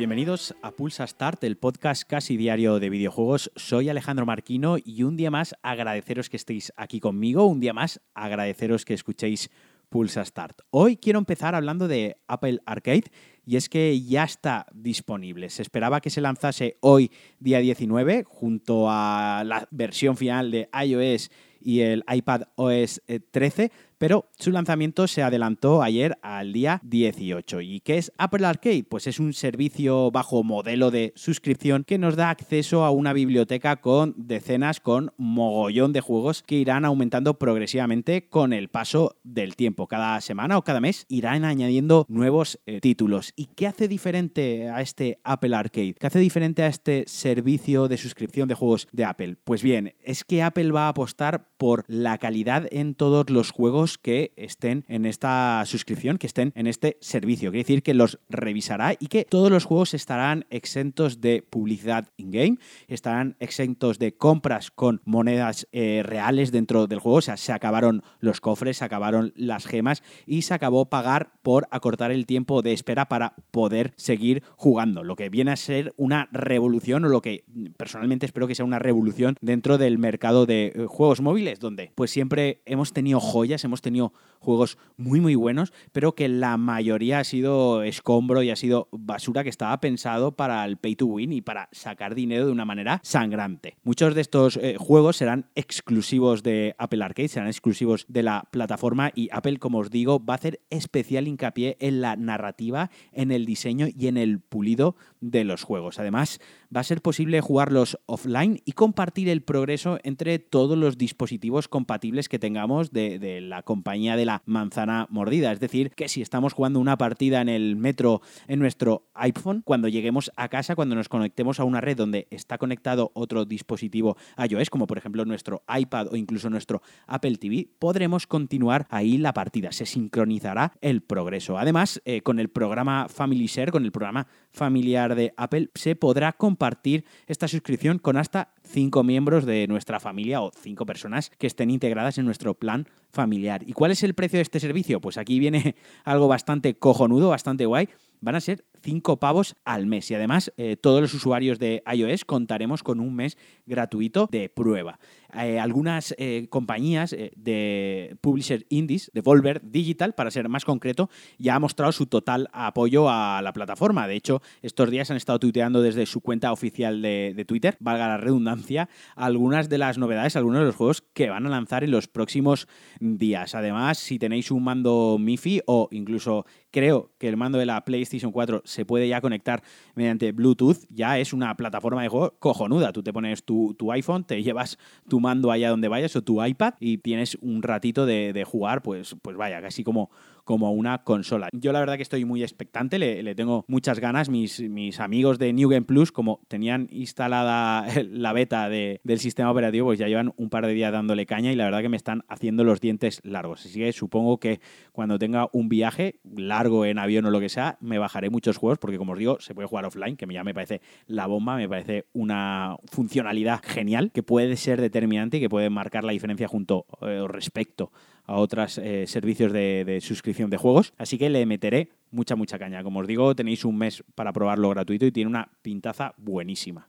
Bienvenidos a Pulsa Start, el podcast casi diario de videojuegos. Soy Alejandro Marquino y un día más agradeceros que estéis aquí conmigo, un día más agradeceros que escuchéis Pulsa Start. Hoy quiero empezar hablando de Apple Arcade y es que ya está disponible. Se esperaba que se lanzase hoy, día 19, junto a la versión final de iOS y el iPad OS 13, pero su lanzamiento se adelantó ayer al día 18. ¿Y qué es Apple Arcade? Pues es un servicio bajo modelo de suscripción que nos da acceso a una biblioteca con decenas, con mogollón de juegos que irán aumentando progresivamente con el paso del tiempo. Cada semana o cada mes irán añadiendo nuevos eh, títulos. ¿Y qué hace diferente a este Apple Arcade? ¿Qué hace diferente a este servicio de suscripción de juegos de Apple? Pues bien, es que Apple va a apostar por la calidad en todos los juegos que estén en esta suscripción, que estén en este servicio. Quiere decir que los revisará y que todos los juegos estarán exentos de publicidad in-game, estarán exentos de compras con monedas eh, reales dentro del juego. O sea, se acabaron los cofres, se acabaron las gemas y se acabó pagar por acortar el tiempo de espera para poder seguir jugando. Lo que viene a ser una revolución o lo que personalmente espero que sea una revolución dentro del mercado de eh, juegos móviles, donde pues siempre hemos tenido joyas, hemos tenido juegos muy muy buenos, pero que la mayoría ha sido escombro y ha sido basura que estaba pensado para el pay to win y para sacar dinero de una manera sangrante. Muchos de estos eh, juegos serán exclusivos de Apple Arcade, serán exclusivos de la plataforma y Apple, como os digo, va a hacer especial hincapié en la narrativa, en el diseño y en el pulido de los juegos. Además, va a ser posible jugarlos offline y compartir el progreso entre todos los dispositivos compatibles que tengamos de, la compañía de manzana mordida. Es decir, que si estamos jugando una partida en el metro en nuestro iPhone, cuando lleguemos a casa, cuando nos conectemos a una red donde está conectado otro dispositivo iOS, como por ejemplo nuestro iPad o incluso nuestro Apple TV, podremos continuar ahí la partida. Se sincronizará el progreso. Además, eh, con el programa Family Share, con el programa familiar de Apple, se podrá compartir esta suscripción con hasta cinco miembros de nuestra familia o cinco personas que estén integradas en nuestro plan familiar. ¿Y cuál es el precio de este servicio? Pues aquí viene algo bastante cojonudo, bastante guay. Van a ser 5 pavos al mes y además eh, todos los usuarios de iOS contaremos con un mes gratuito de prueba. Eh, algunas eh, compañías de publisher indies, de Volver Digital, para ser más concreto, ya ha mostrado su total apoyo a la plataforma. De hecho, estos días han estado tuiteando desde su cuenta oficial de, de Twitter, valga la redundancia, algunas de las novedades, algunos de los juegos que van a lanzar en los próximos días. Además, si tenéis un mando MIFI o incluso creo que el mando de la PlayStation 4 se puede ya conectar mediante Bluetooth, ya es una plataforma de juego cojonuda. Tú te pones tu, iPhone, te llevas tu mando allá donde vayas o tu iPad y tienes un ratito de, de jugar, pues, pues vaya, casi como como una consola. Yo la verdad que estoy muy expectante, le, tengo muchas ganas. Mis, amigos de New Game Plus, como tenían instalada la beta del sistema operativo, pues ya llevan un par de días dándole caña y la verdad que me están haciendo los dientes largos. Así que supongo que cuando tenga un viaje largo en avión o lo que sea, me bajaré muchos juegos porque como os digo, se puede jugar offline, que ya me parece la bomba, me parece una funcionalidad genial que puede ser determinante y que puede marcar la diferencia junto eh, respecto a otros eh, servicios de, suscripción de juegos. Así que le meteré mucha, mucha caña. Como os digo, tenéis un mes para probarlo gratuito y tiene una pintaza buenísima.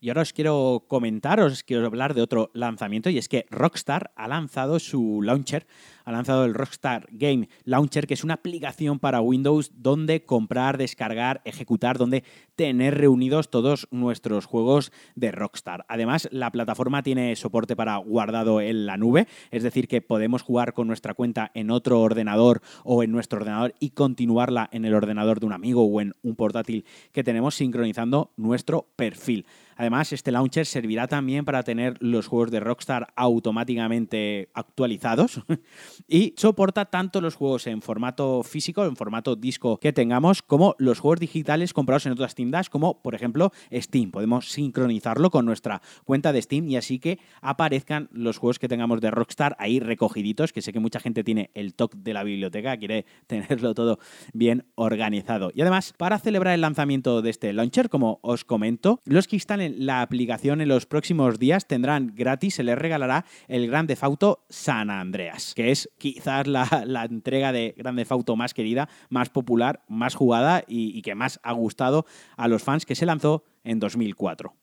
Y ahora os quiero comentar, os quiero hablar de otro lanzamiento y es que Rockstar ha lanzado su launcher ha lanzado el Rockstar Game Launcher, que es una aplicación para Windows donde comprar, descargar, ejecutar, donde tener reunidos todos nuestros juegos de Rockstar. Además, la plataforma tiene soporte para guardado en la nube, es decir, que podemos jugar con nuestra cuenta en otro ordenador o en nuestro ordenador y continuarla en el ordenador de un amigo o en un portátil que tenemos sincronizando nuestro perfil. Además, este launcher servirá también para tener los juegos de Rockstar automáticamente actualizados y soporta tanto los juegos en formato físico, en formato disco que tengamos, como los juegos digitales comprados en otras tiendas, como por ejemplo Steam. Podemos sincronizarlo con nuestra cuenta de Steam y así que aparezcan los juegos que tengamos de Rockstar ahí recogiditos, que sé que mucha gente tiene el toque de la biblioteca, quiere tenerlo todo bien organizado. Y además, para celebrar el lanzamiento de este launcher, como os comento, los que instalen la aplicación en los próximos días tendrán gratis, se les regalará el Grande Auto San Andreas, que es quizás la, entrega de Grande Auto más querida, más popular, más jugada y, y que más ha gustado a los fans que se lanzó en 2004.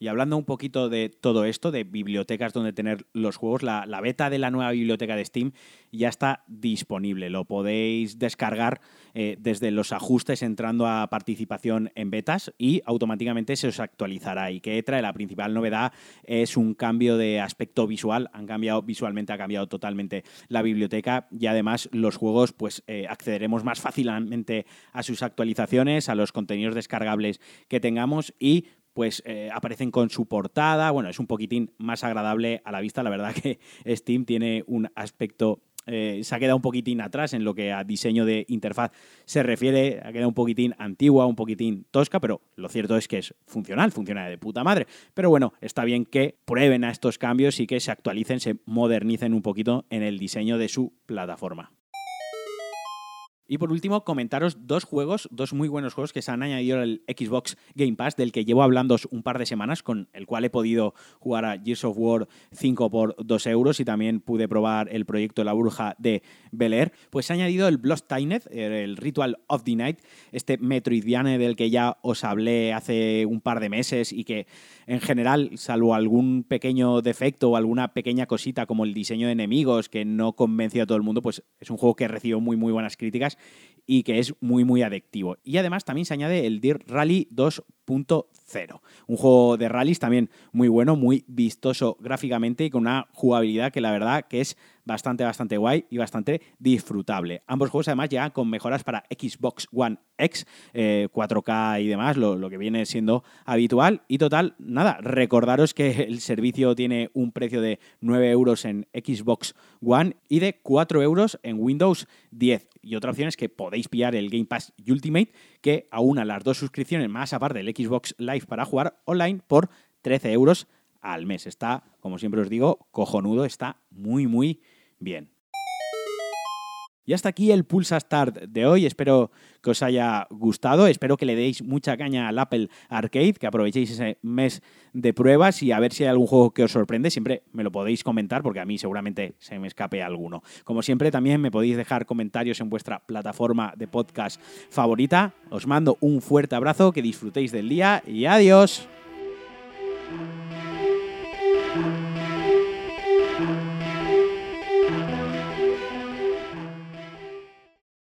Y hablando un poquito de todo esto, de bibliotecas donde tener los juegos, la, beta de la nueva biblioteca de Steam ya está disponible. Lo podéis descargar eh, desde los ajustes entrando a participación en betas y automáticamente se os actualizará. Y que trae la principal novedad es un cambio de aspecto visual. Han cambiado visualmente, ha cambiado totalmente la biblioteca y además los juegos, pues eh, accederemos más fácilmente a sus actualizaciones, a los contenidos descargables que tengamos y pues eh, aparecen con su portada. Bueno, es un poquitín más agradable a la vista. La verdad que Steam tiene un aspecto eh, se ha quedado un poquitín atrás en lo que a diseño de interfaz se refiere, ha quedado un poquitín antigua, un poquitín tosca, pero lo cierto es que es funcional, funciona de puta madre. Pero bueno, está bien que prueben a estos cambios y que se actualicen, se modernicen un poquito en el diseño de su plataforma. Y por último, comentaros dos juegos, dos muy buenos juegos que se han añadido al Xbox Game Pass, del que llevo hablando un par de semanas, con el cual he podido jugar a Gears of War 5 por 2 euros y también pude probar el proyecto La Bruja de Bel Air. Pues se ha añadido el Bloodstained, el Ritual of the Night, este Metroidvania del que ya os hablé hace un par de meses y que en general, salvo algún pequeño defecto o alguna pequeña cosita como el diseño de enemigos que no convenció a todo el mundo, pues es un juego que recibió muy muy buenas críticas y que es muy, muy adictivo. Y además también se añade el Dirt Rally 2.0, un juego de rallies también muy bueno, muy vistoso gráficamente y con una jugabilidad que la verdad que es bastante, bastante guay y bastante disfrutable. Ambos juegos además llegan con mejoras para Xbox One X, 4K eh, y demás, lo, que viene siendo habitual. Y total, nada, recordaros que el servicio tiene un precio de 9 euros en Xbox One y de 4 euros en Windows 10. Y otra opción es que podéis pillar el Game Pass Ultimate, que aúna las dos suscripciones más aparte del Xbox Live para jugar online por 13 euros al mes. Está, como siempre os digo, cojonudo, está muy, muy bien. Y hasta aquí el Pulsa Start de hoy. Espero que os haya gustado. Espero que le deis mucha caña al Apple Arcade, que aprovechéis ese mes de pruebas y a ver si hay algún juego que os sorprende. Siempre me lo podéis comentar porque a mí seguramente se me escape alguno. Como siempre, también me podéis dejar comentarios en vuestra plataforma de podcast favorita. Os mando un fuerte abrazo, que disfrutéis del día y adiós.